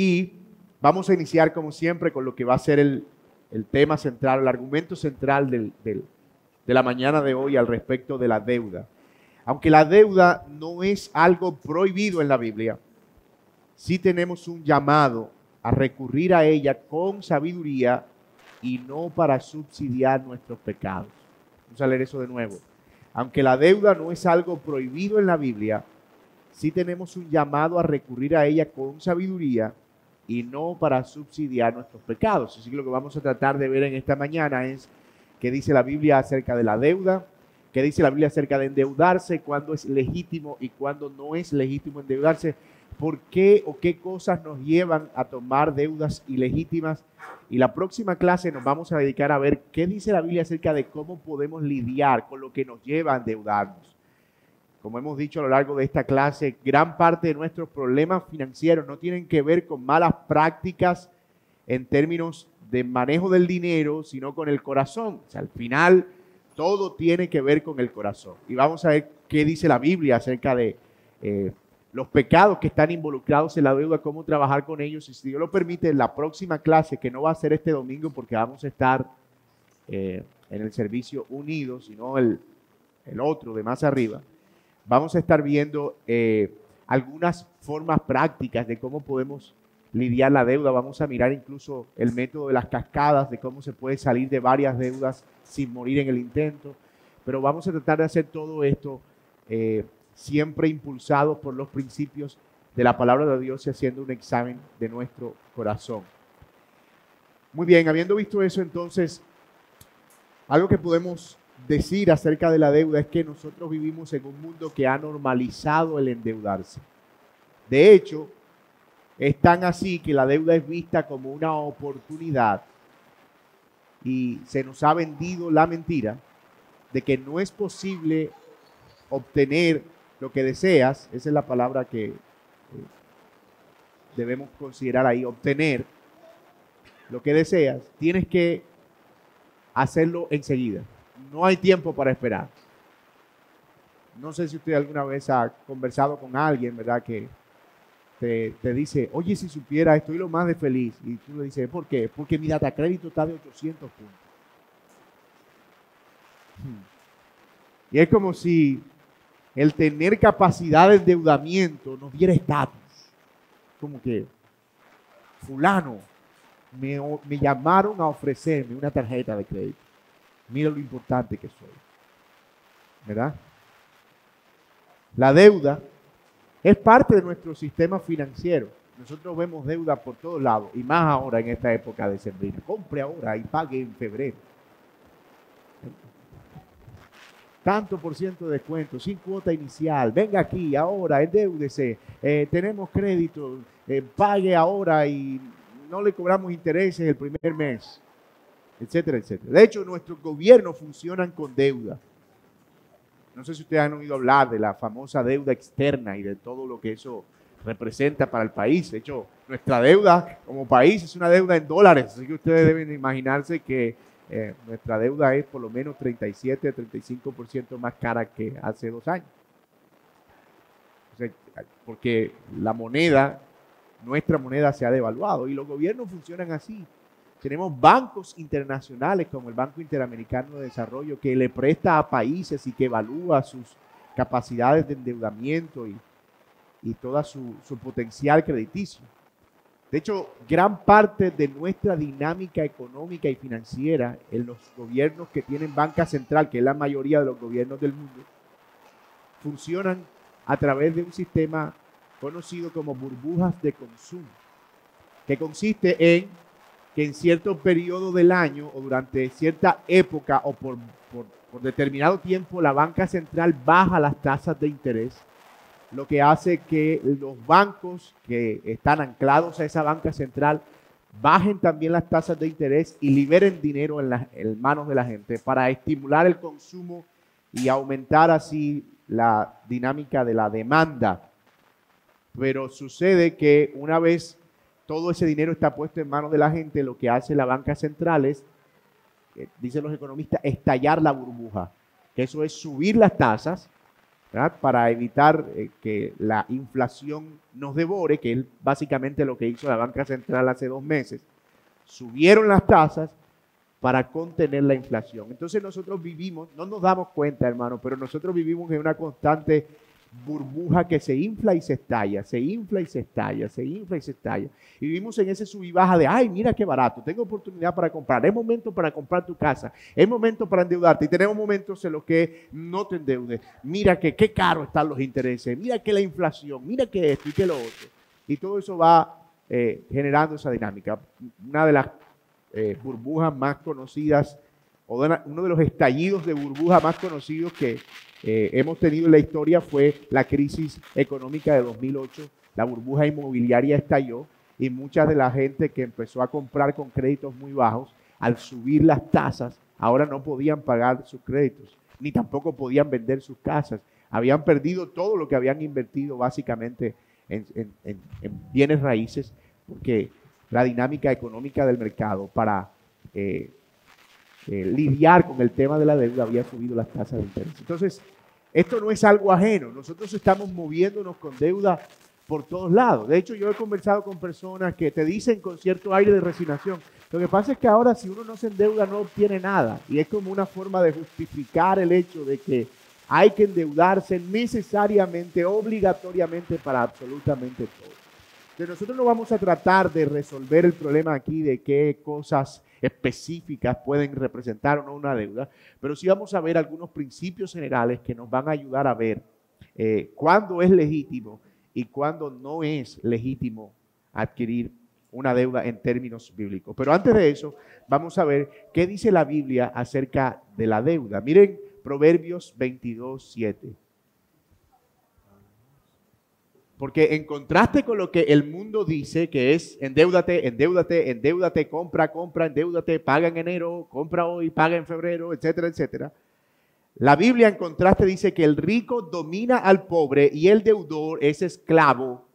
Y vamos a iniciar, como siempre, con lo que va a ser el, tema central, el argumento central de la mañana de hoy al respecto de la deuda. Aunque la deuda no es algo prohibido en la Biblia, sí tenemos un llamado a recurrir a ella con sabiduría y no para subsidiar nuestros pecados. Vamos a leer eso de nuevo. Aunque la deuda no es algo prohibido en la Biblia, sí tenemos un llamado a recurrir a ella con sabiduría y no para subsidiar nuestros pecados. Así que lo que vamos a tratar de ver en esta mañana es qué dice la Biblia acerca de la deuda, qué dice la Biblia acerca de endeudarse, cuándo es legítimo y cuándo no es legítimo endeudarse, por qué o qué cosas nos llevan a tomar deudas ilegítimas. Y la próxima clase nos vamos a dedicar a ver qué dice la Biblia acerca de cómo podemos lidiar con lo que nos lleva a endeudarnos. Como hemos dicho a lo largo de esta clase, gran parte de nuestros problemas financieros no tienen que ver con malas prácticas en términos de manejo del dinero, sino con el corazón. O sea, al final todo tiene que ver con el corazón. Y vamos a ver qué dice la Biblia acerca de eh, los pecados que están involucrados en la deuda, cómo trabajar con ellos. Y si Dios lo permite, en la próxima clase, que no va a ser este domingo porque vamos a estar eh, en el servicio unido, sino el otro de más arriba, vamos a estar viendo eh, algunas formas prácticas de cómo podemos lidiar la deuda. Vamos a mirar incluso el método de las cascadas, de cómo se puede salir de varias deudas sin morir en el intento. Pero vamos a tratar de hacer todo esto eh, siempre impulsados por los principios de la palabra de Dios y haciendo un examen de nuestro corazón. Muy bien, habiendo visto eso, entonces, algo que podemos decir acerca de la deuda es que nosotros vivimos en un mundo que ha normalizado el endeudarse. De hecho, es tan así que la deuda es vista como una oportunidad y se nos ha vendido la mentira de que no es posible obtener lo que deseas, esa es la palabra que eh, debemos considerar ahí, obtener lo que deseas, tienes que hacerlo enseguida no hay tiempo para esperar. No sé si usted alguna vez ha conversado con alguien, ¿verdad? Que te, dice, oye, si supiera, estoy lo más de feliz. Y tú le dices, ¿por qué? Porque mi data crédito está de 800 puntos. Hmm. Y es como si el tener capacidad de endeudamiento nos diera estatus. Como que, fulano, me, me llamaron a ofrecerme una tarjeta de crédito. Mira lo importante que soy. ¿Verdad? La deuda es parte de nuestro sistema financiero. Nosotros vemos deuda por todos lados y más ahora en esta época de sembrina. Compre ahora y pague en febrero. Tanto por ciento de descuento, sin cuota inicial. Venga aquí ahora, endeudese. Eh, tenemos crédito, eh, pague ahora y no le cobramos intereses el primer mes etcétera, etcétera. De hecho, nuestros gobiernos funcionan con deuda. No sé si ustedes han oído hablar de la famosa deuda externa y de todo lo que eso representa para el país. De hecho, nuestra deuda como país es una deuda en dólares, así que ustedes deben imaginarse que eh, nuestra deuda es por lo menos 37 35% más cara que hace dos años. porque la moneda, nuestra moneda se ha devaluado y los gobiernos funcionan así. Tenemos bancos internacionales como el Banco Interamericano de Desarrollo que le presta a países y que evalúa sus capacidades de endeudamiento y, y todo su, su potencial crediticio. De hecho, gran parte de nuestra dinámica económica y financiera en los gobiernos que tienen banca central, que es la mayoría de los gobiernos del mundo, funcionan a través de un sistema conocido como burbujas de consumo, que consiste en que en cierto periodo del año o durante cierta época o por, determinado tiempo la banca central baja las tasas de interés, lo que hace que los bancos que están anclados a esa banca central bajen también las tasas de interés y liberen dinero en, las en manos de la gente para estimular el consumo y aumentar así la dinámica de la demanda. Pero sucede que una vez todo ese dinero está puesto en manos de la gente, lo que hace la banca central es, eh, dicen los economistas, estallar la burbuja. Eso es subir las tasas para evitar eh, que la inflación nos devore, que es básicamente lo que hizo la banca central hace dos meses. Subieron las tasas para contener la inflación. Entonces nosotros vivimos, no nos damos cuenta, hermano, pero nosotros vivimos en una constante burbuja que se infla y se estalla, se infla y se estalla, se infla y se estalla. Y vivimos en ese sub y baja de, ay, mira qué barato, tengo oportunidad para comprar, es momento para comprar tu casa, es momento para endeudarte. Y tenemos momentos en los que no te endeudes. Mira que qué caro están los intereses, mira que la inflación, mira que esto y que lo otro. Y todo eso va eh, generando esa dinámica. Una de las eh, burbujas más conocidas, uno de los estallidos de burbuja más conocidos que eh, hemos tenido en la historia fue la crisis económica de 2008. La burbuja inmobiliaria estalló y mucha de la gente que empezó a comprar con créditos muy bajos, al subir las tasas, ahora no podían pagar sus créditos, ni tampoco podían vender sus casas. Habían perdido todo lo que habían invertido básicamente en, bienes raíces, porque la dinámica económica del mercado para eh, eh, lidiar con el tema de la deuda había subido las tasas de interés. Entonces, esto no es algo ajeno. Nosotros estamos moviéndonos con deuda por todos lados. De hecho, yo he conversado con personas que te dicen con cierto aire de resignación, lo que pasa es que ahora si uno no se endeuda no obtiene nada. Y es como una forma de justificar el hecho de que hay que endeudarse necesariamente, obligatoriamente para absolutamente todo. Entonces nosotros no vamos a tratar de resolver el problema aquí de qué cosas específicas pueden representar o no una deuda, pero sí vamos a ver algunos principios generales que nos van a ayudar a ver eh, cuándo es legítimo y cuándo no es legítimo adquirir una deuda en términos bíblicos. Pero antes de eso, vamos a ver qué dice la Biblia acerca de la deuda. Miren Proverbios 22, 7. Porque en contraste con lo que el mundo dice, que es endeudate, endeudate, endeudate, compra, compra, endeudate, paga en enero, compra hoy, paga en febrero, etcétera, etcétera. La Biblia en contraste dice que el rico domina al pobre y el deudor es esclavo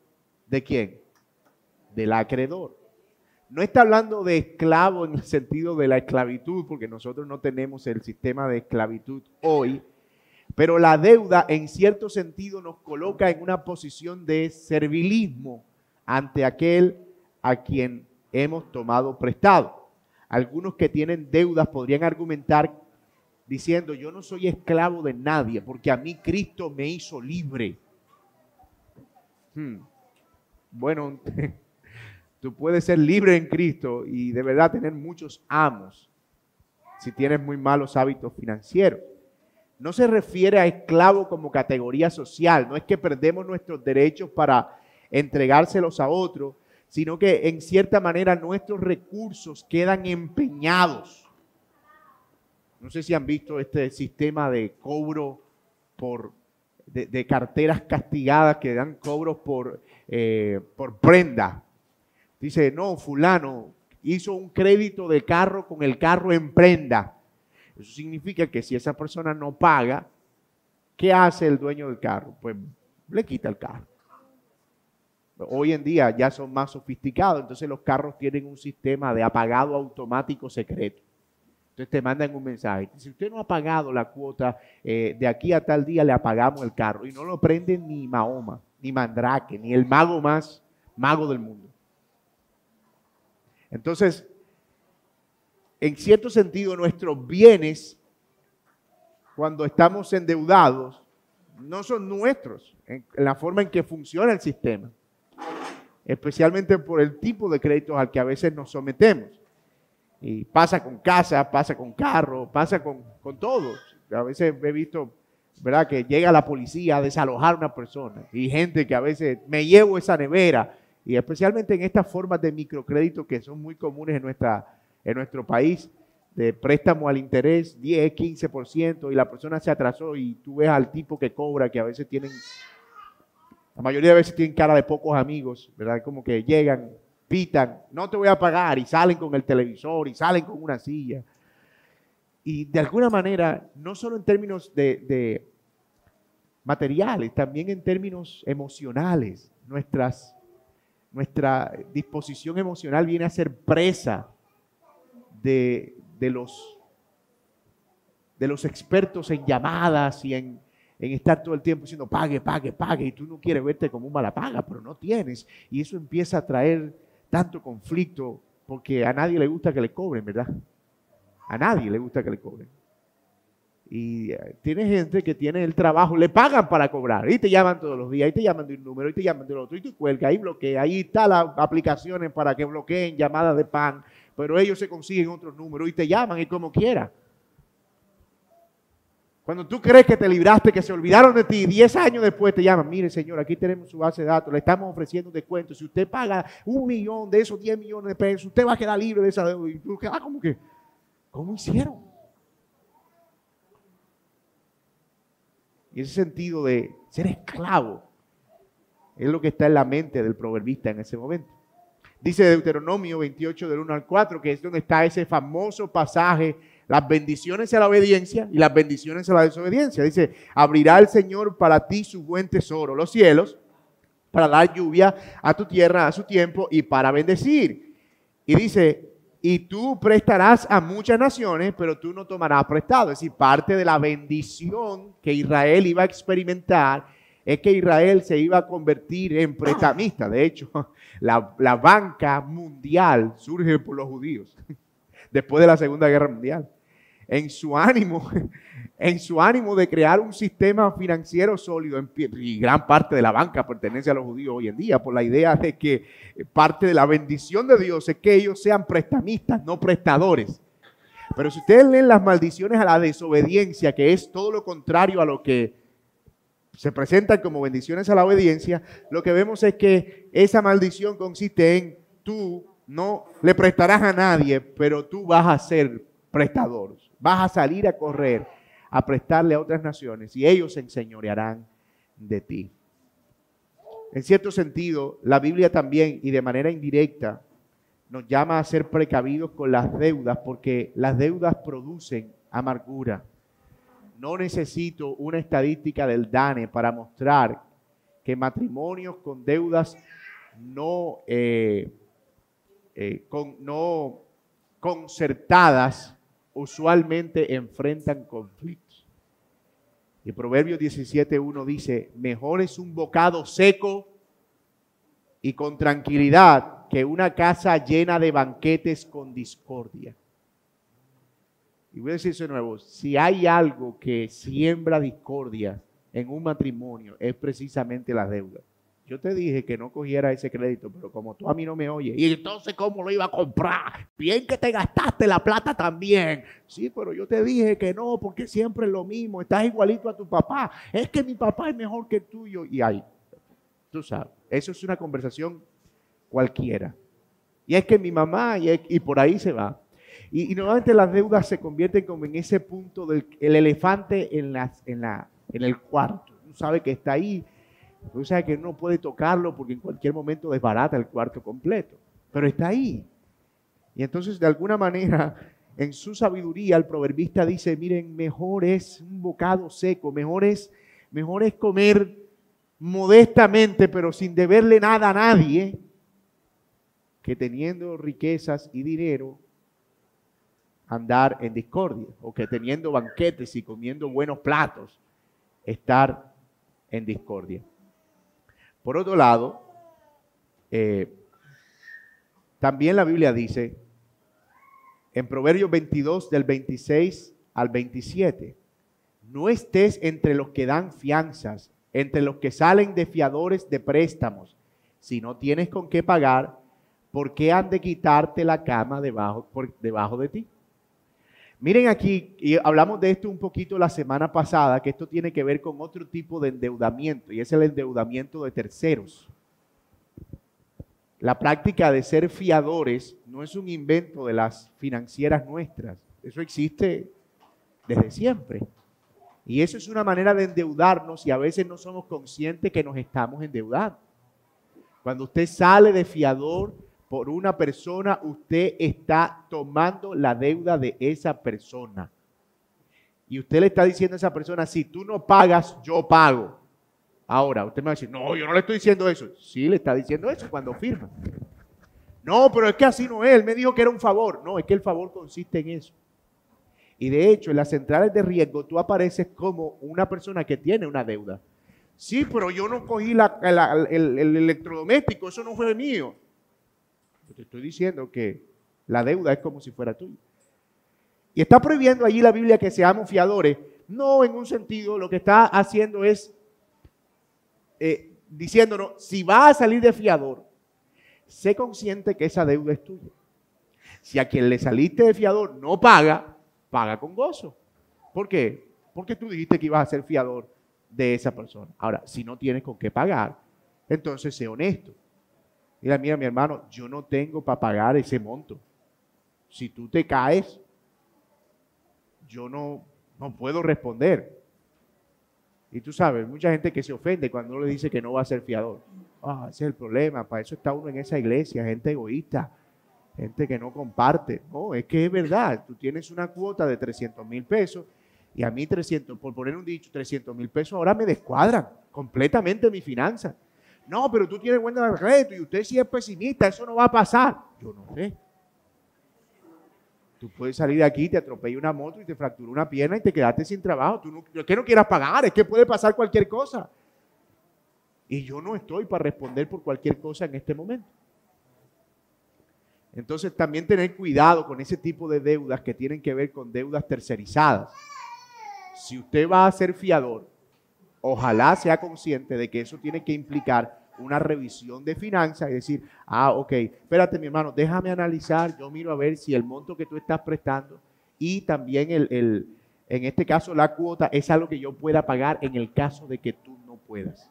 de quién? Del acreedor. No está hablando de esclavo en el sentido de la esclavitud, porque nosotros no tenemos el sistema de esclavitud hoy, pero la deuda en cierto sentido nos coloca en una posición de servilismo ante aquel a quien hemos tomado prestado. Algunos que tienen deudas podrían argumentar diciendo, yo no soy esclavo de nadie porque a mí Cristo me hizo libre. Hmm. Bueno, tú puedes ser libre en Cristo y de verdad tener muchos amos si tienes muy malos hábitos financieros no se refiere a esclavo como categoría social, no es que perdemos nuestros derechos para entregárselos a otros, sino que en cierta manera nuestros recursos quedan empeñados. No sé si han visto este sistema de cobro por, de, carteras castigadas que dan cobros por, eh, por prenda. Dice, no, fulano hizo un crédito de carro con el carro en prenda eso significa que si esa persona no paga, ¿qué hace el dueño del carro? Pues le quita el carro. Hoy en día ya son más sofisticados, entonces los carros tienen un sistema de apagado automático secreto. Entonces te mandan un mensaje. Si usted no ha pagado la cuota, eh, de aquí a tal día le apagamos el carro. Y no lo prenden ni Mahoma, ni Mandrake, ni el mago más mago del mundo. Entonces, en cierto sentido, nuestros bienes, cuando estamos endeudados, no son nuestros en la forma en que funciona el sistema, especialmente por el tipo de créditos al que a veces nos sometemos. Y pasa con casa, pasa con carro, pasa con, con todo. A veces he visto, ¿verdad?, que llega la policía a desalojar a una persona y gente que a veces me llevo esa nevera, y especialmente en estas formas de microcrédito que son muy comunes en nuestra en nuestro país de préstamo al interés 10, 15% y la persona se atrasó y tú ves al tipo que cobra que a veces tienen, la mayoría de veces tienen cara de pocos amigos, ¿verdad? Como que llegan, pitan, no te voy a pagar y salen con el televisor y salen con una silla. Y de alguna manera, no solo en términos de, materiales, también en términos emocionales, nuestra disposición emocional viene a ser presa de, los, de los expertos en llamadas y en, en estar todo el tiempo diciendo pague, pague, pague, y tú no quieres verte como un mala paga, pero no tienes. Y eso empieza a traer tanto conflicto porque a nadie le gusta que le cobren, ¿verdad? A nadie le gusta que le cobren. Y eh, tiene gente que tiene el trabajo, le pagan para cobrar, y te llaman todos los días, y te llaman de un número, y te llaman del otro, y tú cuelgas, ahí bloquea, ahí están las aplicaciones para que bloqueen llamadas de pan, pero ellos se consiguen otros números y te llaman y como quiera. Cuando tú crees que te libraste, que se olvidaron de ti, 10 años después te llaman, mire señor, aquí tenemos su base de datos, le estamos ofreciendo un descuento. Si usted paga un millón de esos 10 millones de pesos, usted va a quedar libre de esa deuda. Y tú quedas como que, ¿cómo hicieron? Y ese sentido de ser esclavo es lo que está en la mente del proverbista en ese momento. Dice Deuteronomio 28 del 1 al 4, que es donde está ese famoso pasaje las bendiciones a la obediencia y las bendiciones a la desobediencia. Dice, abrirá el Señor para ti su buen tesoro, los cielos, para dar lluvia a tu tierra a su tiempo y para bendecir. Y dice, y tú prestarás a muchas naciones, pero tú no tomarás prestado. Es decir, parte de la bendición que Israel iba a experimentar es que Israel se iba a convertir en prestamista. De hecho, la, la banca mundial surge por los judíos después de la Segunda Guerra Mundial. En su ánimo, en su ánimo de crear un sistema financiero sólido, y gran parte de la banca pertenece a los judíos hoy en día, por la idea de que parte de la bendición de Dios es que ellos sean prestamistas, no prestadores. Pero si ustedes leen las maldiciones a la desobediencia, que es todo lo contrario a lo que se presentan como bendiciones a la obediencia, lo que vemos es que esa maldición consiste en tú no le prestarás a nadie, pero tú vas a ser prestador. Vas a salir a correr, a prestarle a otras naciones y ellos se enseñorearán de ti. En cierto sentido, la Biblia también y de manera indirecta nos llama a ser precavidos con las deudas porque las deudas producen amargura. No necesito una estadística del DANE para mostrar que matrimonios con deudas no eh, eh, con, no concertadas usualmente enfrentan conflictos. Y Proverbios 17.1 dice, mejor es un bocado seco y con tranquilidad que una casa llena de banquetes con discordia. Y voy a decir eso de nuevo, si hay algo que siembra discordia en un matrimonio es precisamente la deuda. Yo te dije que no cogiera ese crédito, pero como tú a mí no me oyes, y entonces ¿cómo lo iba a comprar? Bien que te gastaste la plata también. Sí, pero yo te dije que no, porque siempre es lo mismo, estás igualito a tu papá. Es que mi papá es mejor que el tuyo. Y ahí, tú sabes, eso es una conversación cualquiera. Y es que mi mamá, y, por ahí se va. Y, nuevamente las deudas se convierten como en ese punto del el elefante en, las, en, la, en el cuarto. Tú sabes que está ahí Tú sabes que no puede tocarlo porque en cualquier momento desbarata el cuarto completo, pero está ahí. Y entonces, de alguna manera, en su sabiduría, el proverbista dice, miren, mejor es un bocado seco, mejor es, mejor es comer modestamente, pero sin deberle nada a nadie, que teniendo riquezas y dinero, andar en discordia, o que teniendo banquetes y comiendo buenos platos, estar en discordia. Por otro lado, eh, también la Biblia dice en Proverbios 22 del 26 al 27, no estés entre los que dan fianzas, entre los que salen de fiadores de préstamos. Si no tienes con qué pagar, ¿por qué han de quitarte la cama debajo, por, debajo de ti? Miren aquí, y hablamos de esto un poquito la semana pasada, que esto tiene que ver con otro tipo de endeudamiento, y es el endeudamiento de terceros. La práctica de ser fiadores no es un invento de las financieras nuestras, eso existe desde siempre. Y eso es una manera de endeudarnos y a veces no somos conscientes que nos estamos endeudando. Cuando usted sale de fiador, por una persona, usted está tomando la deuda de esa persona. Y usted le está diciendo a esa persona, si tú no pagas, yo pago. Ahora, usted me va a decir, no, yo no le estoy diciendo eso. Sí, le está diciendo eso cuando firma. No, pero es que así no es. Él me dijo que era un favor. No, es que el favor consiste en eso. Y de hecho, en las centrales de riesgo tú apareces como una persona que tiene una deuda. Sí, pero yo no cogí el, electrodoméstico, eso no fue mío. Yo te estoy diciendo que la deuda es como si fuera tuya. Y está prohibiendo allí la Biblia que seamos fiadores. No en un sentido, lo que está haciendo es eh, diciéndonos, si vas a salir de fiador, sé consciente que esa deuda es tuya. Si a quien le saliste de fiador no paga, paga con gozo. ¿Por qué? Porque tú dijiste que ibas a ser fiador de esa persona. Ahora, si no tienes con qué pagar, entonces sé honesto. Mira, mira, mi hermano, yo no tengo para pagar ese monto. Si tú te caes, yo no, no puedo responder. Y tú sabes, mucha gente que se ofende cuando uno le dice que no va a ser fiador. Ah, ese es el problema, para eso está uno en esa iglesia, gente egoísta, gente que no comparte. No, es que es verdad, tú tienes una cuota de 300 mil pesos y a mí 300, por poner un dicho, 300 mil pesos ahora me descuadran completamente mi finanza. No, pero tú tienes buena crédito y usted sí es pesimista, eso no va a pasar. Yo no sé. Tú puedes salir de aquí, te atropella una moto y te fractura una pierna y te quedaste sin trabajo. Tú no, es que no quieras pagar, es que puede pasar cualquier cosa. Y yo no estoy para responder por cualquier cosa en este momento. Entonces también tener cuidado con ese tipo de deudas que tienen que ver con deudas tercerizadas. Si usted va a ser fiador, ojalá sea consciente de que eso tiene que implicar una revisión de finanzas y decir, ah, ok, espérate mi hermano, déjame analizar, yo miro a ver si el monto que tú estás prestando y también el, en este caso la cuota es algo que yo pueda pagar en el caso de que tú no puedas.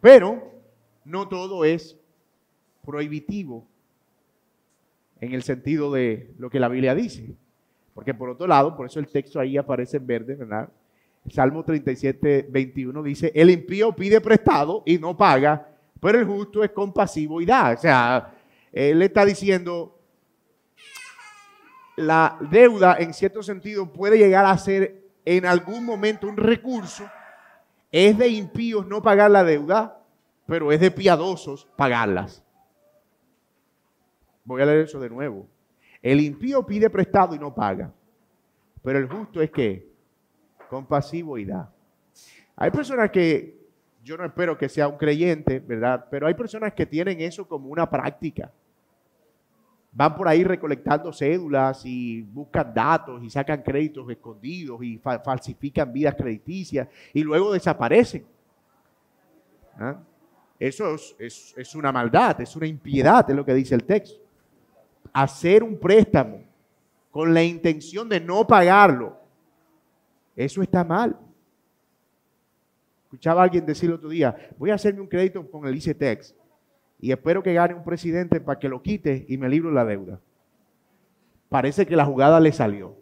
Pero no todo es prohibitivo en el sentido de lo que la Biblia dice. Porque por otro lado, por eso el texto ahí aparece en verde, ¿verdad? Salmo 37, 21 dice, el impío pide prestado y no paga, pero el justo es compasivo y da. O sea, él está diciendo, la deuda en cierto sentido puede llegar a ser en algún momento un recurso. Es de impíos no pagar la deuda, pero es de piadosos pagarlas. Voy a leer eso de nuevo. El impío pide prestado y no paga, pero el justo es que compasivo y da. Hay personas que, yo no espero que sea un creyente, ¿verdad? Pero hay personas que tienen eso como una práctica. Van por ahí recolectando cédulas y buscan datos y sacan créditos escondidos y falsifican vidas crediticias y luego desaparecen. ¿Ah? Eso es, es una maldad, es una impiedad, es lo que dice el texto. Hacer un préstamo con la intención de no pagarlo eso está mal. Escuchaba a alguien decir el otro día, voy a hacerme un crédito con el ICETEX y espero que gane un presidente para que lo quite y me libro la deuda. Parece que la jugada le salió.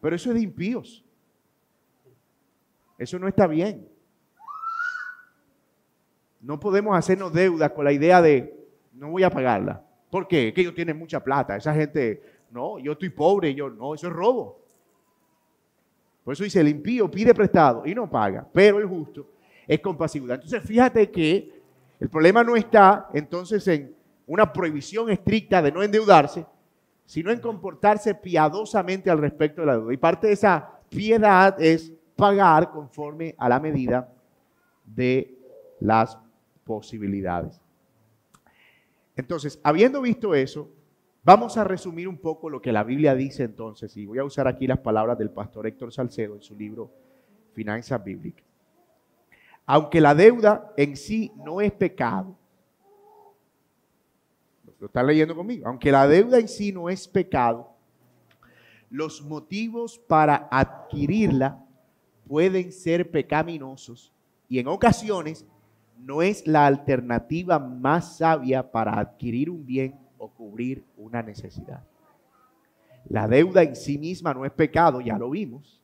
Pero eso es de impíos. Eso no está bien. No podemos hacernos deudas con la idea de no voy a pagarla. ¿Por qué? Que ellos tienen mucha plata. Esa gente, no, yo estoy pobre, yo no, eso es robo. Por eso dice, el impío pide prestado y no paga, pero el justo es compasivo. Entonces, fíjate que el problema no está entonces en una prohibición estricta de no endeudarse, sino en comportarse piadosamente al respecto de la deuda. Y parte de esa piedad es pagar conforme a la medida de las posibilidades. Entonces, habiendo visto eso, Vamos a resumir un poco lo que la Biblia dice entonces, y voy a usar aquí las palabras del pastor Héctor Salcedo en su libro Finanzas Bíblicas. Aunque la deuda en sí no es pecado, lo están leyendo conmigo, aunque la deuda en sí no es pecado, los motivos para adquirirla pueden ser pecaminosos y en ocasiones no es la alternativa más sabia para adquirir un bien o cubrir una necesidad. La deuda en sí misma no es pecado, ya lo vimos,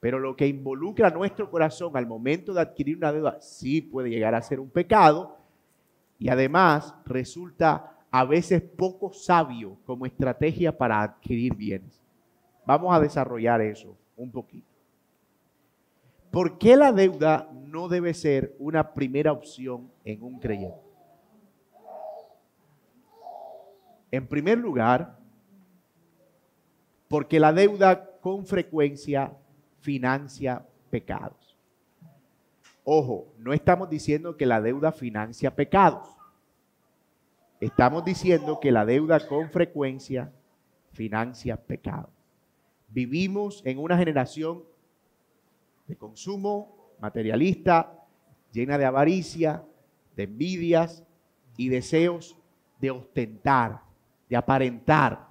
pero lo que involucra nuestro corazón al momento de adquirir una deuda sí puede llegar a ser un pecado y además resulta a veces poco sabio como estrategia para adquirir bienes. Vamos a desarrollar eso un poquito. ¿Por qué la deuda no debe ser una primera opción en un creyente? En primer lugar, porque la deuda con frecuencia financia pecados. Ojo, no estamos diciendo que la deuda financia pecados. Estamos diciendo que la deuda con frecuencia financia pecados. Vivimos en una generación de consumo materialista, llena de avaricia, de envidias y deseos de ostentar, de aparentar,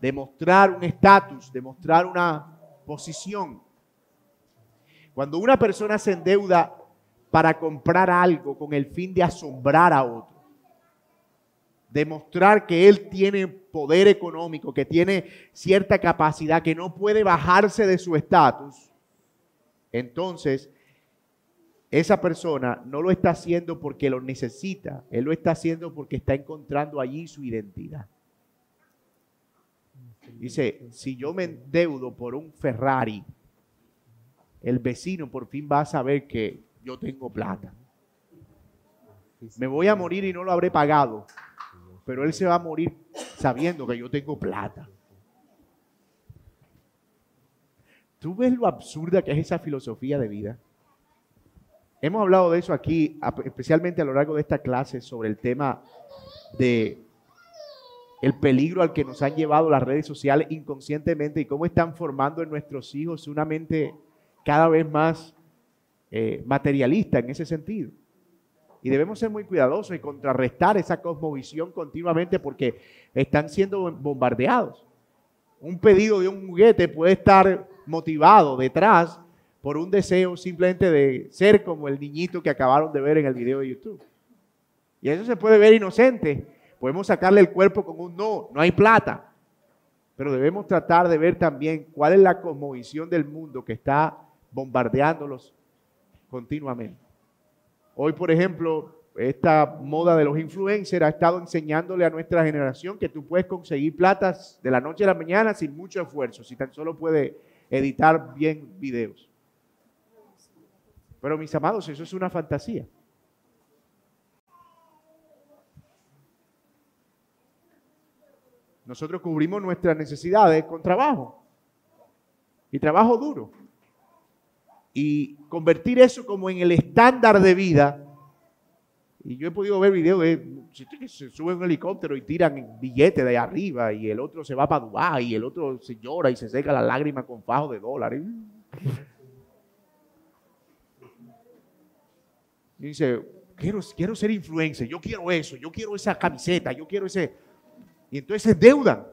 de mostrar un estatus, de mostrar una posición. Cuando una persona se endeuda para comprar algo con el fin de asombrar a otro, demostrar que él tiene poder económico, que tiene cierta capacidad, que no puede bajarse de su estatus, entonces esa persona no lo está haciendo porque lo necesita, él lo está haciendo porque está encontrando allí su identidad. Dice, si yo me endeudo por un Ferrari, el vecino por fin va a saber que yo tengo plata. Me voy a morir y no lo habré pagado, pero él se va a morir sabiendo que yo tengo plata. ¿Tú ves lo absurda que es esa filosofía de vida? Hemos hablado de eso aquí, especialmente a lo largo de esta clase, sobre el tema de el peligro al que nos han llevado las redes sociales inconscientemente y cómo están formando en nuestros hijos una mente cada vez más eh, materialista en ese sentido. Y debemos ser muy cuidadosos y contrarrestar esa cosmovisión continuamente porque están siendo bombardeados. Un pedido de un juguete puede estar motivado detrás por un deseo simplemente de ser como el niñito que acabaron de ver en el video de YouTube. Y eso se puede ver inocente. Podemos sacarle el cuerpo con un no, no hay plata. Pero debemos tratar de ver también cuál es la cosmovisión del mundo que está bombardeándolos continuamente. Hoy, por ejemplo, esta moda de los influencers ha estado enseñándole a nuestra generación que tú puedes conseguir platas de la noche a la mañana sin mucho esfuerzo, si tan solo puedes editar bien videos. Pero mis amados, eso es una fantasía. Nosotros cubrimos nuestras necesidades con trabajo y trabajo duro. Y convertir eso como en el estándar de vida. Y yo he podido ver videos de que se sube un helicóptero y tiran billetes de arriba y el otro se va para Dubái y el otro se llora y se seca la lágrima con fajo de dólares. Y dice, quiero, quiero ser influencer, yo quiero eso, yo quiero esa camiseta, yo quiero ese... Y entonces es deuda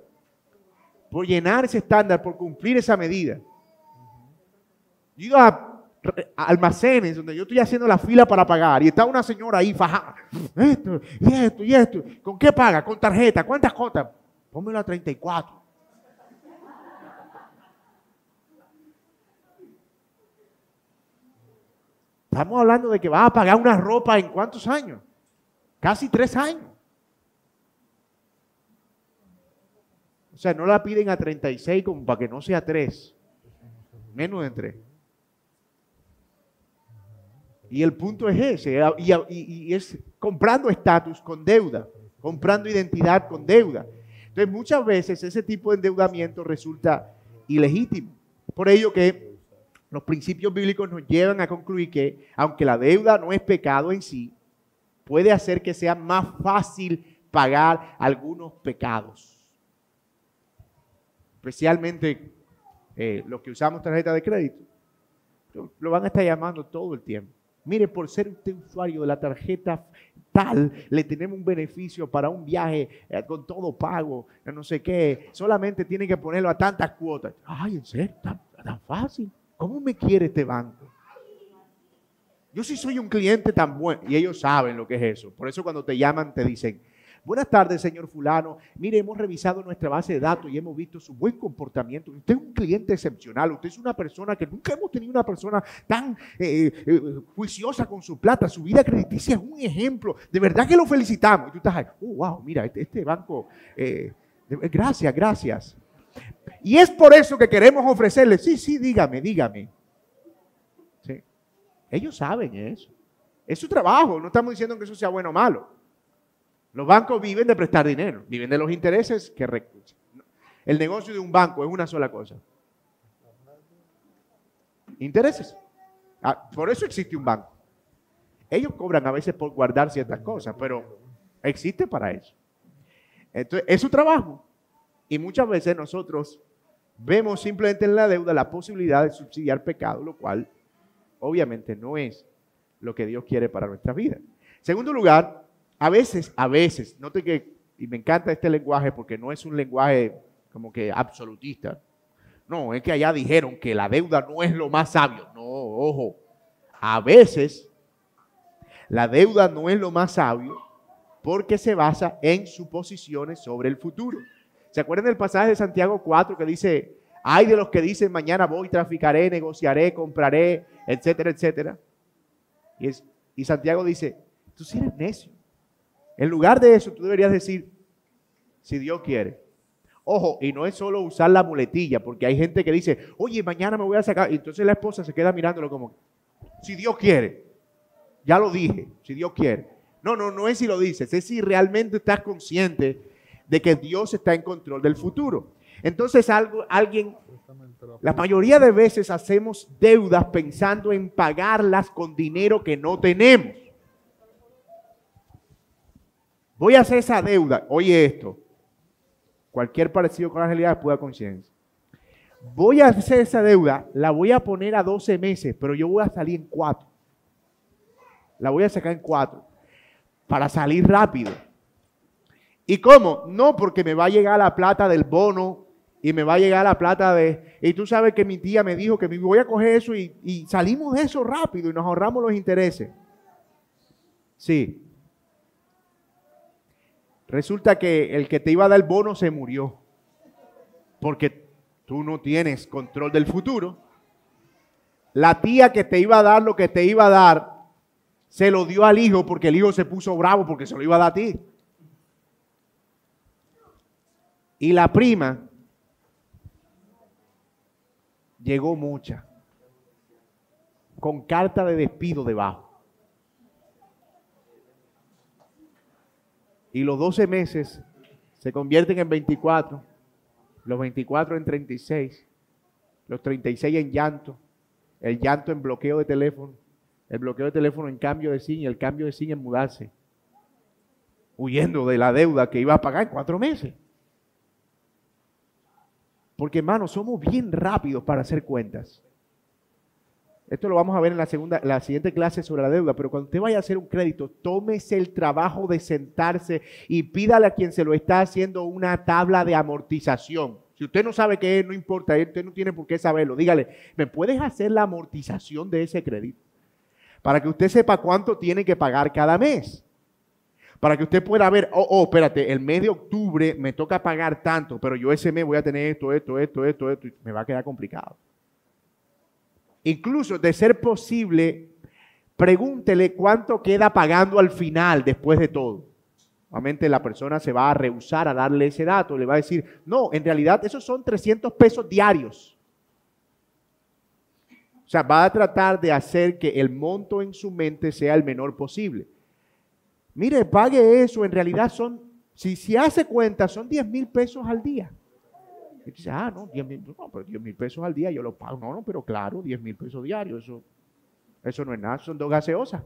por llenar ese estándar, por cumplir esa medida. Yo iba a, almacenes donde yo estoy haciendo la fila para pagar y está una señora ahí fajada. Esto, y esto, y esto. ¿Con qué paga? Con tarjeta. ¿Cuántas cotas? Pónmelo a 34. Estamos hablando de que vas a pagar una ropa en cuántos años? Casi tres años. O sea, no la piden a 36 como para que no sea tres. Menos de tres. Y el punto es ese. Y, es comprando estatus con deuda. Comprando identidad con deuda. Entonces muchas veces ese tipo de endeudamiento resulta ilegítimo. Por ello que los principios bíblicos nos llevan a concluir que, aunque la deuda no es pecado en sí, puede hacer que sea más fácil pagar algunos pecados. Especialmente eh, los que usamos tarjeta de crédito. Lo van a estar llamando todo el tiempo. Mire, por ser usted usuario de la tarjeta tal, le tenemos un beneficio para un viaje eh, con todo pago, no sé qué. Solamente tiene que ponerlo a tantas cuotas. Ay, en serio, tan fácil. ¿Cómo me quiere este banco? Yo sí soy un cliente tan bueno. Y ellos saben lo que es eso. Por eso cuando te llaman te dicen, buenas tardes, señor fulano. Mire, hemos revisado nuestra base de datos y hemos visto su buen comportamiento. Usted es un cliente excepcional. Usted es una persona que nunca hemos tenido una persona tan eh, eh, juiciosa con su plata. Su vida crediticia es un ejemplo. De verdad que lo felicitamos. Y tú estás ahí, oh, wow, mira, este, este banco, eh, gracias, gracias. Y es por eso que queremos ofrecerles, sí, sí, dígame, dígame. Ellos saben eso. Es su trabajo, no estamos diciendo que eso sea bueno o malo. Los bancos viven de prestar dinero, viven de los intereses que recursos. El negocio de un banco es una sola cosa. Intereses. Ah, por eso existe un banco. Ellos cobran a veces por guardar ciertas cosas, pero existe para eso. Entonces, es su trabajo. Y muchas veces nosotros vemos simplemente en la deuda la posibilidad de subsidiar pecado, lo cual obviamente no es lo que Dios quiere para nuestra vida. Segundo lugar, a veces, a veces, note que, y me encanta este lenguaje porque no es un lenguaje como que absolutista. No, es que allá dijeron que la deuda no es lo más sabio. No, ojo. A veces la deuda no es lo más sabio porque se basa en suposiciones sobre el futuro. ¿Se acuerdan del pasaje de Santiago 4 que dice, hay de los que dicen mañana voy, traficaré, negociaré, compraré, etcétera, etcétera? Y, Santiago dice, tú sí eres necio. En lugar de eso, tú deberías decir, si Dios quiere. Ojo, y no es solo usar la muletilla, porque hay gente que dice, oye, mañana me voy a sacar. Y entonces la esposa se queda mirándolo como, si Dios quiere. Ya lo dije, si Dios quiere. No, no, no es si lo dices, es si realmente estás consciente de que Dios está en control del futuro. Entonces algo, alguien, la mayoría de veces hacemos deudas pensando en pagarlas con dinero que no tenemos. Voy a hacer esa deuda. Oye esto. Cualquier parecido con la realidad es pura conciencia. Voy a hacer esa deuda, la voy a poner a 12 meses, pero yo voy a salir en 4. La voy a sacar en 4 para salir rápido. ¿Y cómo? No porque me va a llegar la plata del bono y me va a llegar la plata de... Y tú sabes que mi tía me dijo que me voy a coger eso y, y salimos de eso rápido y nos ahorramos los intereses. Sí, Resulta que el que te iba a dar bono se murió. Porque tú no tienes control del futuro. La tía que te iba a dar lo que te iba a dar, se lo dio al hijo porque el hijo se puso bravo porque se lo iba a dar a ti. Y la prima llegó mucha, con carta de despido debajo. Y los 12 meses se convierten en 24, los 24 en 36, los 36 en llanto, el llanto en bloqueo de teléfono, el bloqueo de teléfono en cambio de SIN y el cambio de SIN en mudarse, huyendo de la deuda que iba a pagar en cuatro meses. Porque hermanos, somos bien rápidos para hacer cuentas. Esto lo vamos a ver en la, segunda, la siguiente clase sobre la deuda, pero cuando usted vaya a hacer un crédito, tómese el trabajo de sentarse y pídale a quien se lo está haciendo una tabla de amortización. Si usted no sabe qué es, no importa, usted no tiene por qué saberlo. Dígale, ¿me puedes hacer la amortización de ese crédito? Para que usted sepa cuánto tiene que pagar cada mes. Para que usted pueda ver, oh, oh, espérate, el mes de octubre me toca pagar tanto, pero yo ese mes voy a tener esto, esto, esto, esto, esto, y me va a quedar complicado. Incluso, de ser posible, pregúntele cuánto queda pagando al final después de todo. Obviamente la persona se va a rehusar a darle ese dato, le va a decir, no, en realidad esos son 300 pesos diarios. O sea, va a tratar de hacer que el monto en su mente sea el menor posible. Mire, pague eso, en realidad son, si se hace cuenta, son 10 mil pesos al día. Y dice, ah, no, 10 mil, no, pero 10 mil pesos al día yo lo pago. No, no, pero claro, 10 mil pesos diarios, eso, eso no es nada, son dos gaseosas.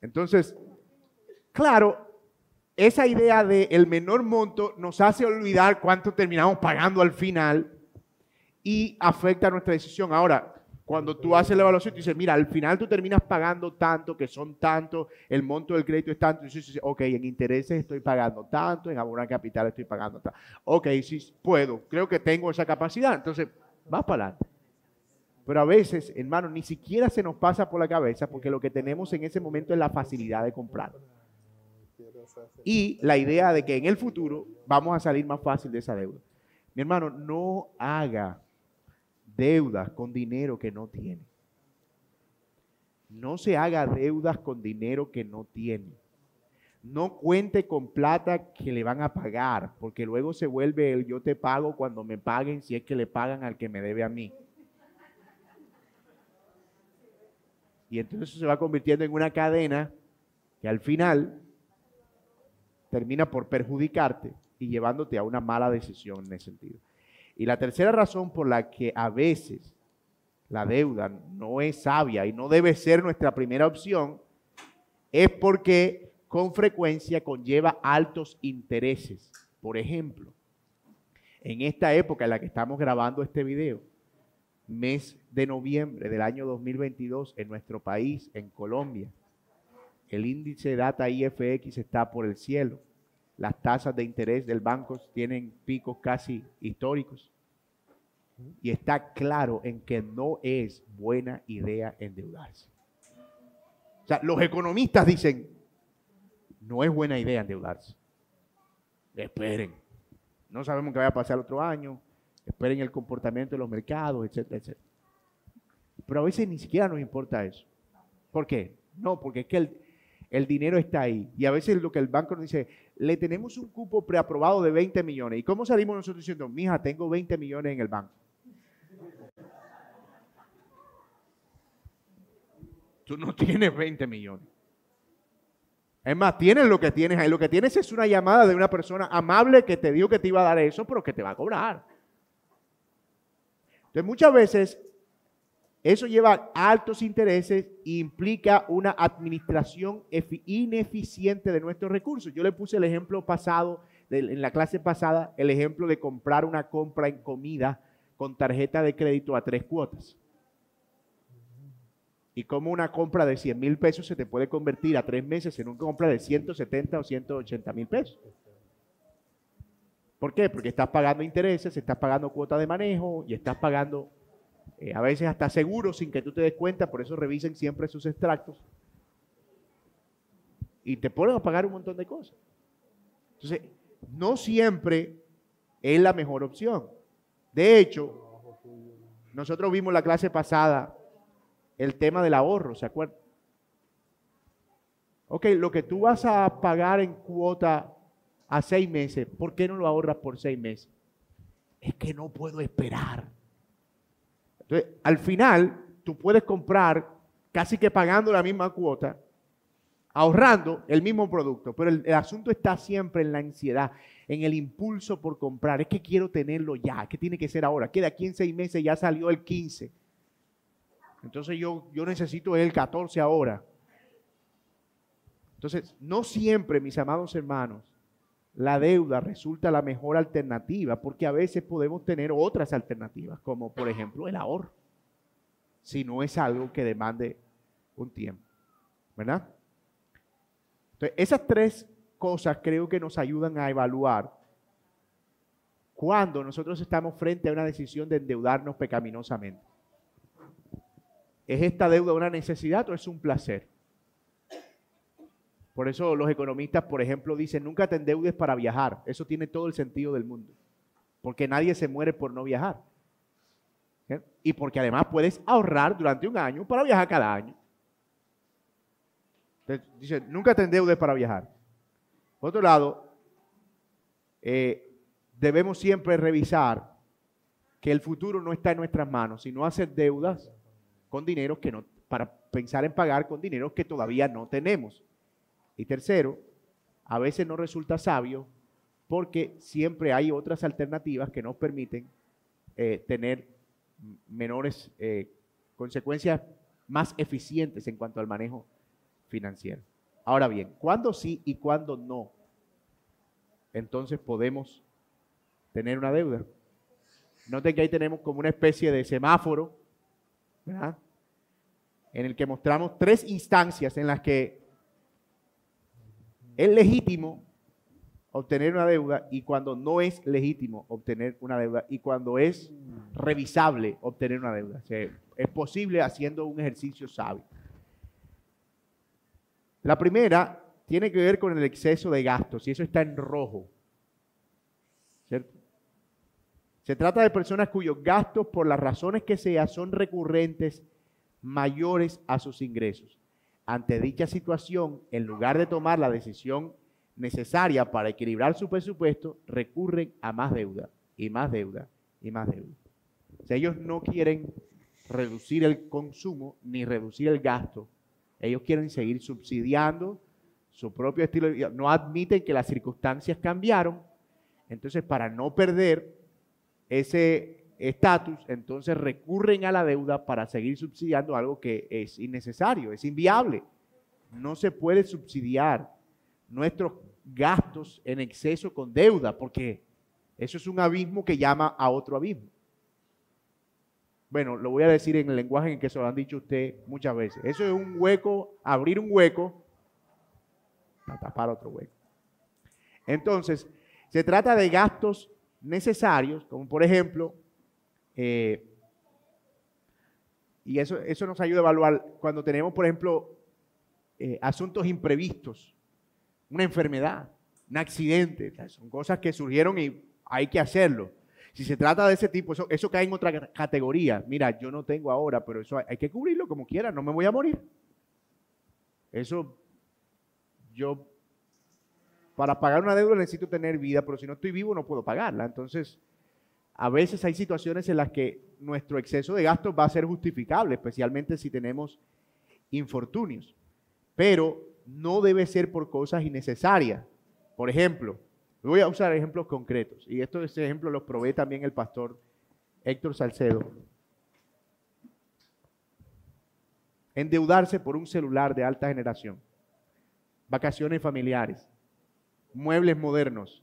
Entonces, claro, esa idea de menor monto nos hace olvidar cuánto terminamos pagando al final y afecta nuestra decisión. Ahora, cuando tú haces la evaluación, tú dices, mira, al final tú terminas pagando tanto, que son tanto, el monto del crédito es tanto. Y dices, ok, en intereses estoy pagando tanto, en abonar capital estoy pagando tanto. Ok, sí puedo, creo que tengo esa capacidad. Entonces, vas para adelante. Pero a veces, hermano, ni siquiera se nos pasa por la cabeza porque lo que tenemos en ese momento es la facilidad de comprar. Y la idea de que en el futuro vamos a salir más fácil de esa deuda. Mi hermano, no haga deudas con dinero que no tiene. No se haga deudas con dinero que no tiene. No cuente con plata que le van a pagar, porque luego se vuelve el yo te pago cuando me paguen, si es que le pagan al que me debe a mí. Y entonces se va convirtiendo en una cadena que al final termina por perjudicarte y llevándote a una mala decisión en ese sentido. Y la tercera razón por la que a veces la deuda no es sabia y no debe ser nuestra primera opción es porque con frecuencia conlleva altos intereses. Por ejemplo, en esta época en la que estamos grabando este video, mes de noviembre del año 2022 en nuestro país, en Colombia, el índice de data IFX está por el cielo. Las tasas de interés del banco tienen picos casi históricos. Y está claro en que no es buena idea endeudarse. O sea, los economistas dicen, no es buena idea endeudarse. Esperen. No sabemos qué va a pasar el otro año. Esperen el comportamiento de los mercados, etcétera, etcétera. Pero a veces ni siquiera nos importa eso. ¿Por qué? No, porque es que el, el dinero está ahí. Y a veces lo que el banco nos dice, le tenemos un cupo preaprobado de 20 millones. ¿Y cómo salimos nosotros diciendo, mija, tengo 20 millones en el banco? Tú no tienes 20 millones. Es más, tienes lo que tienes ahí. Lo que tienes es una llamada de una persona amable que te dijo que te iba a dar eso, pero que te va a cobrar. Entonces, muchas veces eso lleva altos intereses e implica una administración ineficiente de nuestros recursos. Yo le puse el ejemplo pasado, en la clase pasada, el ejemplo de comprar una compra en comida con tarjeta de crédito a tres cuotas. Y como una compra de 100 mil pesos se te puede convertir a tres meses en una compra de 170 o 180 mil pesos. ¿Por qué? Porque estás pagando intereses, estás pagando cuota de manejo y estás pagando eh, a veces hasta seguros sin que tú te des cuenta, por eso revisen siempre sus extractos. Y te ponen a pagar un montón de cosas. Entonces, no siempre es la mejor opción. De hecho, nosotros vimos la clase pasada el tema del ahorro, ¿se acuerdan? Ok, lo que tú vas a pagar en cuota a seis meses, ¿por qué no lo ahorras por seis meses? Es que no puedo esperar. Entonces, al final, tú puedes comprar casi que pagando la misma cuota, ahorrando el mismo producto, pero el, asunto está siempre en la ansiedad, en el impulso por comprar. Es que quiero tenerlo ya, que tiene que ser ahora, que de aquí en seis meses ya salió el 15 entonces yo, yo necesito el 14 ahora. Entonces, no siempre, mis amados hermanos, la deuda resulta la mejor alternativa, porque a veces podemos tener otras alternativas, como por ejemplo el ahorro, si no es algo que demande un tiempo. ¿Verdad? Entonces, esas tres cosas creo que nos ayudan a evaluar cuando nosotros estamos frente a una decisión de endeudarnos pecaminosamente. ¿Es esta deuda una necesidad o es un placer? Por eso los economistas, por ejemplo, dicen, nunca te endeudes para viajar. Eso tiene todo el sentido del mundo. Porque nadie se muere por no viajar. Y porque además puedes ahorrar durante un año para viajar cada año. Entonces, dice, nunca te endeudes para viajar. Por otro lado, eh, debemos siempre revisar que el futuro no está en nuestras manos, sino hacer deudas con dinero que no, para pensar en pagar con dinero que todavía no tenemos. Y tercero, a veces no resulta sabio porque siempre hay otras alternativas que nos permiten eh, tener menores eh, consecuencias más eficientes en cuanto al manejo financiero. Ahora bien, ¿cuándo sí y cuándo no? Entonces podemos tener una deuda. Noten que ahí tenemos como una especie de semáforo en el que mostramos tres instancias en las que es legítimo obtener una deuda y cuando no es legítimo obtener una deuda y cuando es revisable obtener una deuda. es posible haciendo un ejercicio sabio. La primera tiene que ver con el exceso de gastos y eso está en rojo. ¿Cierto? Se trata de personas cuyos gastos, por las razones que sea, son recurrentes mayores a sus ingresos. Ante dicha situación, en lugar de tomar la decisión necesaria para equilibrar su presupuesto, recurren a más deuda y más deuda y más deuda. Si ellos no quieren reducir el consumo ni reducir el gasto, ellos quieren seguir subsidiando su propio estilo de vida, no admiten que las circunstancias cambiaron, entonces para no perder ese estatus, entonces recurren a la deuda para seguir subsidiando algo que es innecesario, es inviable. No se puede subsidiar nuestros gastos en exceso con deuda, porque eso es un abismo que llama a otro abismo. Bueno, lo voy a decir en el lenguaje en que se lo han dicho usted muchas veces. Eso es un hueco, abrir un hueco para tapar otro hueco. Entonces, se trata de gastos necesarios, como por ejemplo, eh, y eso, eso nos ayuda a evaluar cuando tenemos, por ejemplo, eh, asuntos imprevistos, una enfermedad, un accidente, son cosas que surgieron y hay que hacerlo. Si se trata de ese tipo, eso, eso cae en otra categoría. Mira, yo no tengo ahora, pero eso hay, que cubrirlo como quiera, no me voy a morir. Eso, yo, para pagar una deuda necesito tener vida, pero si no estoy vivo no puedo pagarla. Entonces, a veces hay situaciones en las que nuestro exceso de gastos va a ser justificable, especialmente si tenemos infortunios. Pero no debe ser por cosas innecesarias. Por ejemplo, Voy a usar ejemplos concretos. Y estos ejemplos los provee también el pastor Héctor Salcedo. Endeudarse por un celular de alta generación. Vacaciones familiares. Muebles modernos.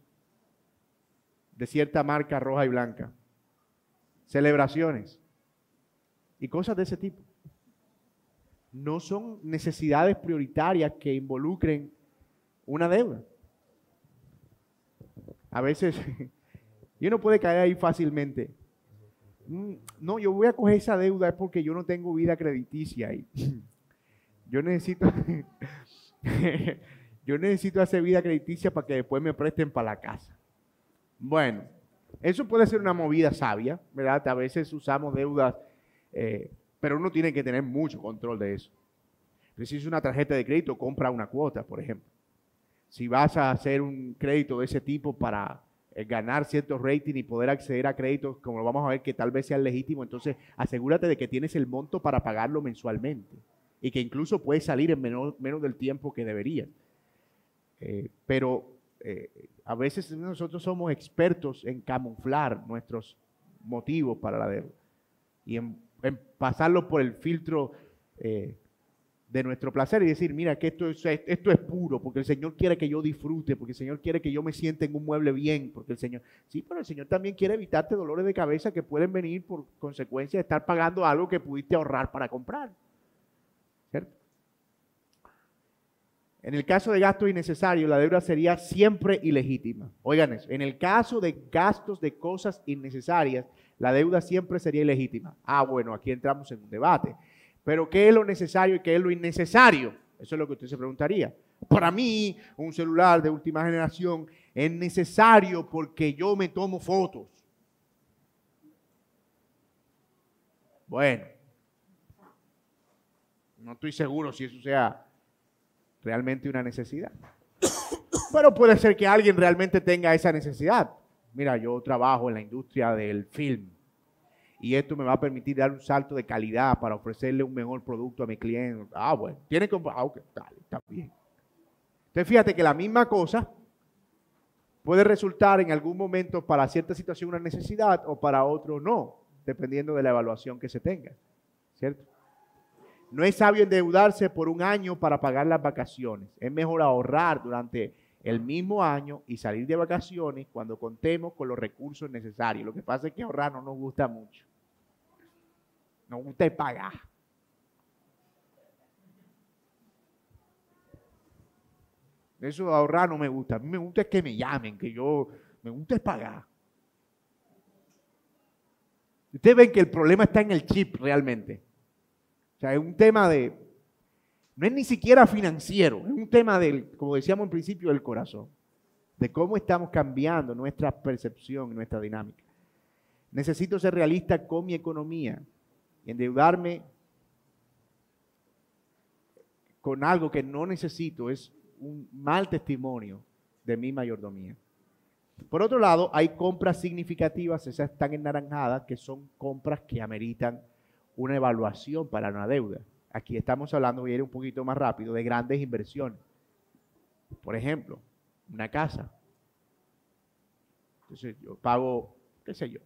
De cierta marca roja y blanca. Celebraciones. Y cosas de ese tipo. No son necesidades prioritarias que involucren una deuda. A veces, y uno puede caer ahí fácilmente. Mm, no, yo voy a coger esa deuda es porque yo no tengo vida crediticia ahí. Yo necesito, yo necesito hacer vida crediticia para que después me presten para la casa. Bueno, eso puede ser una movida sabia, ¿verdad? A veces usamos deudas, eh, pero uno tiene que tener mucho control de eso. Si una tarjeta de crédito, compra una cuota, por ejemplo si vas a hacer un crédito de ese tipo para eh, ganar ciertos rating y poder acceder a créditos, como lo vamos a ver, que tal vez sean legítimos, entonces asegúrate de que tienes el monto para pagarlo mensualmente y que incluso puedes salir en menos, menos del tiempo que deberías. Eh, pero eh, a veces nosotros somos expertos en camuflar nuestros motivos para la deuda y en, pasarlo por el filtro de nuestro placer y decir, mira, que esto es, esto es puro, porque el Señor quiere que yo disfrute, porque el Señor quiere que yo me sienta en un mueble bien, porque el Señor, sí, pero el Señor también quiere evitarte dolores de cabeza que pueden venir por consecuencia de estar pagando algo que pudiste ahorrar para comprar. ¿Cierto? En el caso de gastos innecesarios, la deuda sería siempre ilegítima. Oigan eso, en el caso de gastos de cosas innecesarias, la deuda siempre sería ilegítima. Ah, bueno, aquí entramos en un debate. Pero ¿qué es lo necesario y qué es lo innecesario? Eso es lo que usted se preguntaría. Para mí, un celular de última generación es necesario porque yo me tomo fotos. Bueno, no estoy seguro si eso sea realmente una necesidad. Pero puede ser que alguien realmente tenga esa necesidad. Mira, yo trabajo en la industria del film y esto me va a permitir dar un salto de calidad para ofrecerle un mejor producto a mi cliente. Ah, bueno, tiene que... Ah, ok, está bien. Entonces fíjate que la misma cosa puede resultar en algún momento para cierta situación una necesidad o para otro no, dependiendo de la evaluación que se tenga, ¿cierto? No es sabio endeudarse por un año para pagar las vacaciones. Es mejor ahorrar durante el mismo año y salir de vacaciones cuando contemos con los recursos necesarios. Lo que pasa es que ahorrar no nos gusta mucho. Nos gusta pagar. Eso ahorrar no me gusta. A mí me gusta que me llamen, que yo, me gusta es pagar. Ustedes ven que el problema está en el chip realmente. O sea, es un tema de, no es ni siquiera financiero, es un tema del, como decíamos en principio, del corazón, de cómo estamos cambiando nuestra percepción, nuestra dinámica. Necesito ser realista con mi economía endeudarme con algo que no necesito es un mal testimonio de mi mayordomía. Por otro lado, hay compras significativas, esas están ennaranjadas, que son compras que ameritan una evaluación para una deuda. Aquí estamos hablando, voy a ir un poquito más rápido, de grandes inversiones. Por ejemplo, una casa. Entonces yo pago, qué sé yo,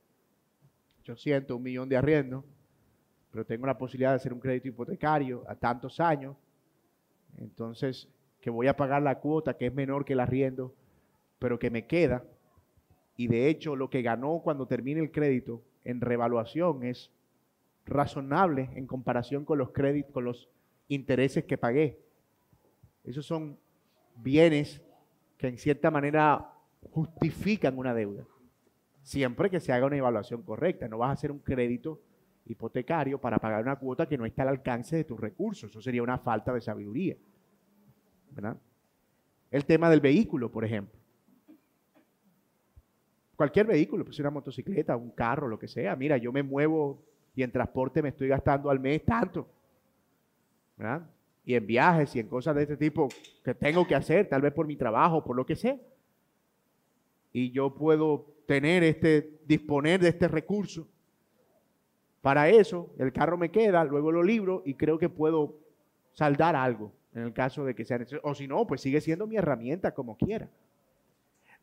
800, un millón de arriendo, pero tengo la posibilidad de hacer un crédito hipotecario a tantos años. Entonces, que voy a pagar la cuota que es menor que el arriendo, pero que me queda. Y de hecho, lo que ganó cuando termine el crédito en revaluación es razonable en comparación con los créditos, con los intereses que pagué. Esos son bienes que en cierta manera justifican una deuda. Siempre que se haga una evaluación correcta. No vas a hacer un crédito hipotecario para pagar una cuota que no está al alcance de tus recursos. Eso sería una falta de sabiduría. El tema del vehículo, por ejemplo. Cualquier vehículo, pues una motocicleta, un carro, lo que sea. Mira, yo me muevo y en transporte me estoy gastando al mes tanto. Y en viajes y en cosas de este tipo que tengo que hacer, tal vez por mi trabajo, por lo que sea. Y yo puedo tener este, disponer de este recurso. Para eso, el carro me queda, luego lo libro y creo que puedo saldar algo en el caso de que sea necesario. O si no, pues sigue siendo mi herramienta como quiera.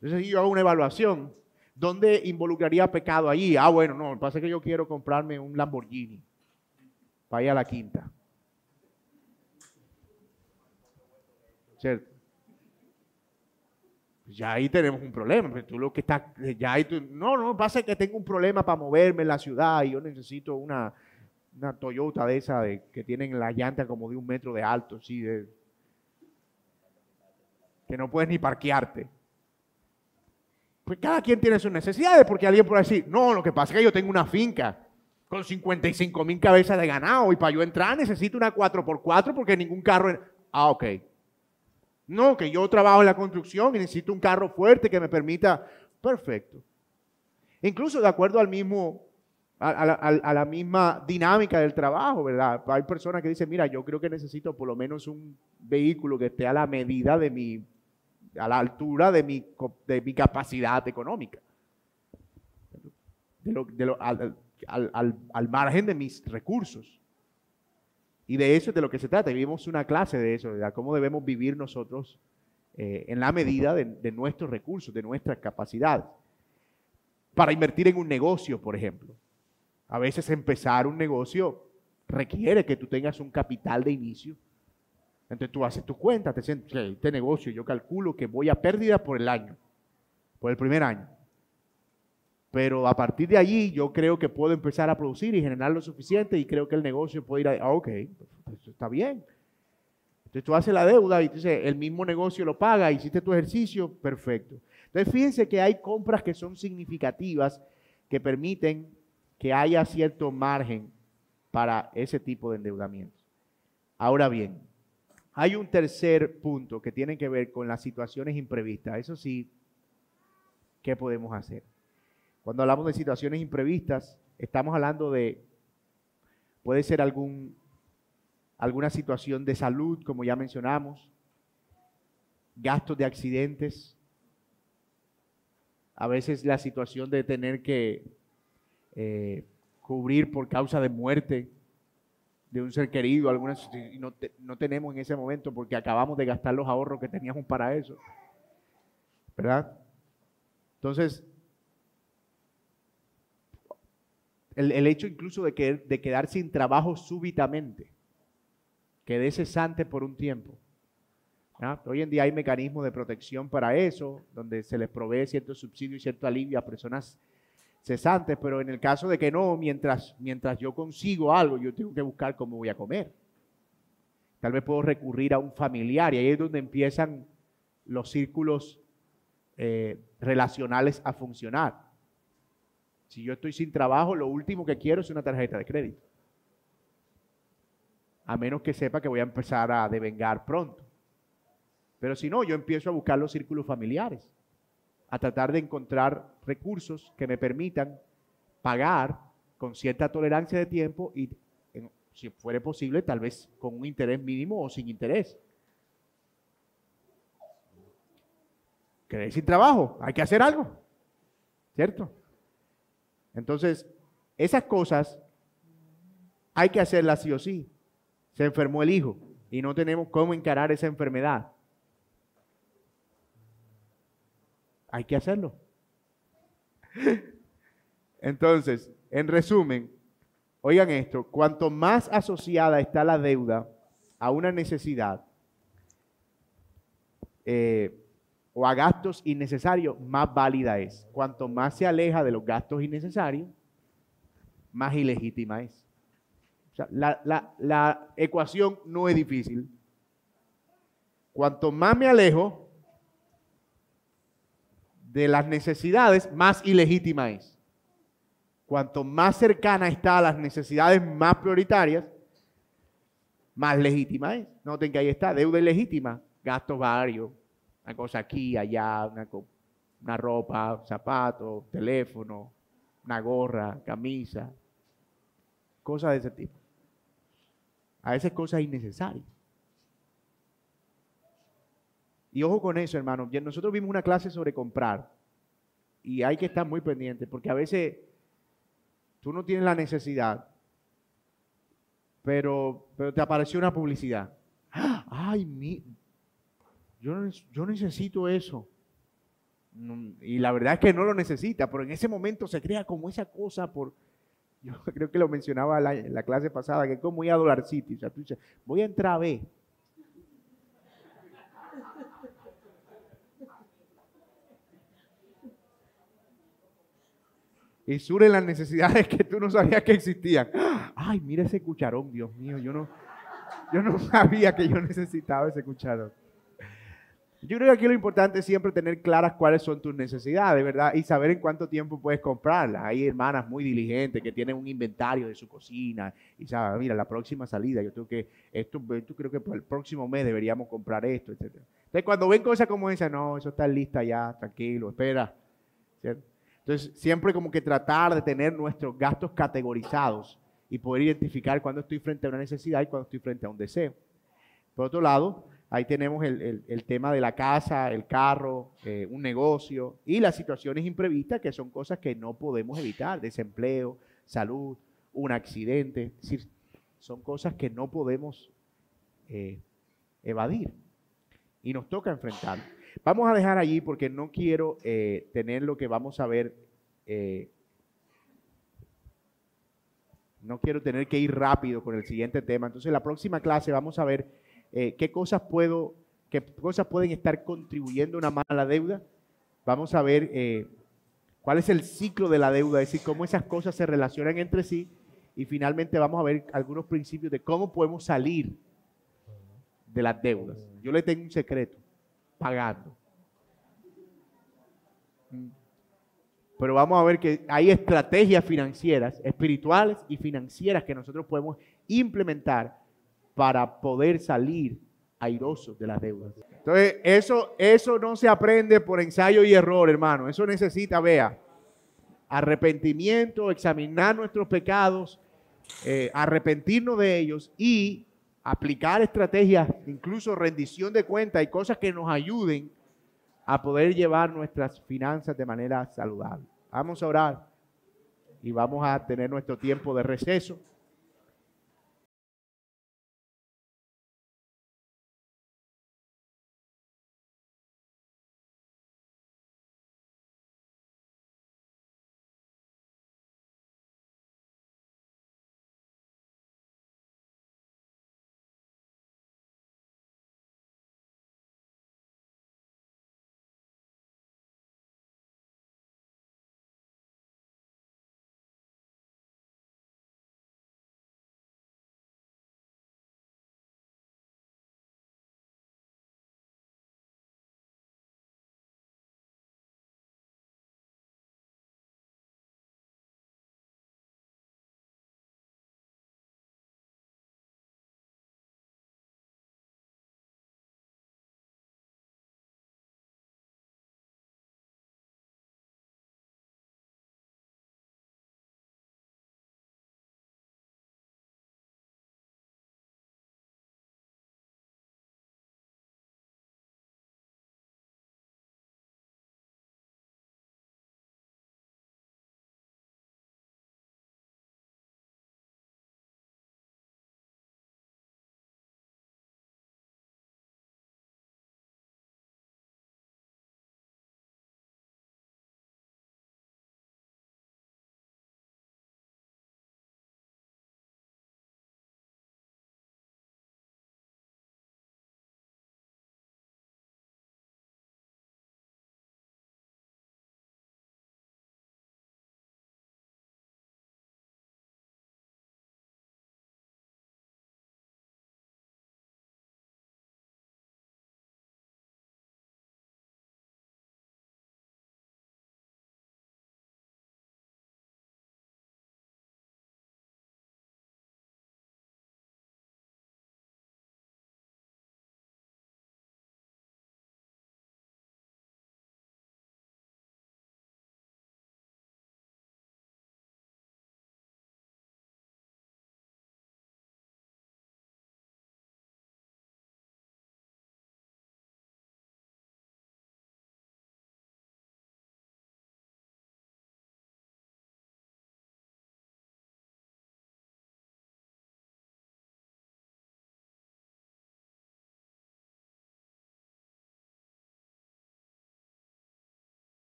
Entonces, yo hago una evaluación ¿Dónde involucraría pecado allí? Ah, bueno, no, lo pasa es que yo quiero comprarme un Lamborghini para ir a la quinta. ¿Cierto? Pues ya ahí tenemos un problema. Pues tú lo que estás, ya ahí tú, no, no, pasa que tengo un problema para moverme en la ciudad y yo necesito una, una Toyota de esa que tienen la llanta como de un metro de alto, sí, de, que no puedes ni parquearte. Pues cada quien tiene sus necesidades, porque alguien puede decir, no, lo que pasa es que yo tengo una finca con 55 mil cabezas de ganado y para yo entrar necesito una 4x4 porque ningún carro... Ah, ok. No, que yo trabajo en la construcción y necesito un carro fuerte que me permita... Perfecto. Incluso de acuerdo al mismo, a, la misma dinámica del trabajo, ¿verdad? Hay personas que dicen, mira, yo creo que necesito por lo menos un vehículo que esté a la medida de mi a la altura de mi, de mi capacidad económica, al, margen de mis recursos. Y de eso es de lo que se trata. Vivimos una clase de eso, de cómo debemos vivir nosotros eh, en la medida de, de nuestros recursos, de nuestras capacidades. Para invertir en un negocio, por ejemplo. A veces empezar un negocio requiere que tú tengas un capital de inicio entonces tú haces tu cuenta, te sientes, este negocio yo calculo que voy a pérdida por el año, por el primer año. Pero a partir de allí yo creo que puedo empezar a producir y generar lo suficiente y creo que el negocio puede ir a, ah, ok, pues, está bien. Entonces tú haces la deuda y entonces el mismo negocio lo paga, hiciste tu ejercicio, perfecto. Entonces fíjense que hay compras que son significativas que permiten que haya cierto margen para ese tipo de endeudamiento. Ahora bien, hay un tercer punto que tiene que ver con las situaciones imprevistas. Eso sí, ¿qué podemos hacer? Cuando hablamos de situaciones imprevistas, estamos hablando de, puede ser algún, alguna situación de salud, como ya mencionamos, gastos de accidentes, a veces la situación de tener que eh, cubrir por causa de muerte de un ser querido, algunas, y no, no tenemos en ese momento porque acabamos de gastar los ahorros que teníamos para eso. ¿Verdad? Entonces, el, hecho incluso de, que, de quedar sin trabajo súbitamente, quedé cesante por un tiempo. Hoy en día hay mecanismos de protección para eso, donde se les provee cierto subsidio y cierto alivio a personas cesantes, pero en el caso de que no, mientras, mientras yo consigo algo, yo tengo que buscar cómo voy a comer. Tal vez puedo recurrir a un familiar y ahí es donde empiezan los círculos eh, relacionales a funcionar. Si yo estoy sin trabajo, lo último que quiero es una tarjeta de crédito. A menos que sepa que voy a empezar a devengar pronto. Pero si no, yo empiezo a buscar los círculos familiares a tratar de encontrar recursos que me permitan pagar con cierta tolerancia de tiempo y, si fuera posible, tal vez con un interés mínimo o sin interés. Quedé sin trabajo, hay que hacer algo, ¿cierto? Entonces, esas cosas hay que hacerlas sí o sí. Se enfermó el hijo y no tenemos cómo encarar esa enfermedad. Hay que hacerlo. Entonces, en resumen, oigan esto, cuanto más asociada está la deuda a una necesidad eh, o a gastos innecesarios, más válida es. Cuanto más se aleja de los gastos innecesarios, más ilegítima es. O sea, la, la ecuación no es difícil. Cuanto más me alejo de las necesidades, más ilegítima es. Cuanto más cercana está a las necesidades más prioritarias, más legítima es. Noten que ahí está, deuda ilegítima, gastos varios, una cosa aquí, allá, una, una ropa, zapatos, teléfono, una gorra, camisa, cosas de ese tipo. A veces cosas innecesarias. Y ojo con eso, hermano. Nosotros vimos una clase sobre comprar. Y hay que estar muy pendiente, porque a veces tú no tienes la necesidad, pero, pero te apareció una publicidad. Ay, mi, yo, yo necesito eso. Y la verdad es que no lo necesita, pero en ese momento se crea como esa cosa por... Yo creo que lo mencionaba en la, clase pasada, que es como ir a Dollar City. O sea, tú dices, voy a entrar a ver y surgen las necesidades que tú no sabías que existían. Ay, mira ese cucharón, Dios mío, yo no, yo no sabía que yo necesitaba ese cucharón. Yo creo que aquí lo importante es siempre tener claras cuáles son tus necesidades, ¿verdad? Y saber en cuánto tiempo puedes comprarlas. Hay hermanas muy diligentes que tienen un inventario de su cocina y saben, mira, la próxima salida, yo creo que esto, creo que por el próximo mes deberíamos comprar esto, etc. Entonces, cuando ven cosas como esa, no, eso está lista ya, tranquilo, espera. ¿cierto? Entonces, siempre como que tratar de tener nuestros gastos categorizados y poder identificar cuando estoy frente a una necesidad y cuando estoy frente a un deseo. Por otro lado, ahí tenemos el, tema de la casa, el carro, eh, un negocio y las situaciones imprevistas que son cosas que no podemos evitar, desempleo, salud, un accidente, es decir, son cosas que no podemos eh, evadir y nos toca enfrentar. Vamos a dejar allí porque no quiero eh, tener lo que vamos a ver. Eh, no quiero tener que ir rápido con el siguiente tema. Entonces, la próxima clase vamos a ver eh, qué cosas puedo, qué cosas pueden estar contribuyendo una mala deuda. Vamos a ver cuál es el ciclo de la deuda, es decir, cómo esas cosas se relacionan entre sí. Y finalmente vamos a ver algunos principios de cómo podemos salir de las deudas. Yo le tengo un secreto pagando. Pero vamos a ver que hay estrategias financieras, espirituales y financieras que nosotros podemos implementar para poder salir airosos de las deudas. Entonces, eso, eso no se aprende por ensayo y error, hermano. Eso necesita, vea, arrepentimiento, examinar nuestros pecados, eh, arrepentirnos de ellos y aplicar estrategias, incluso rendición de cuentas y cosas que nos ayuden a poder llevar nuestras finanzas de manera saludable. Vamos a orar y vamos a tener nuestro tiempo de receso.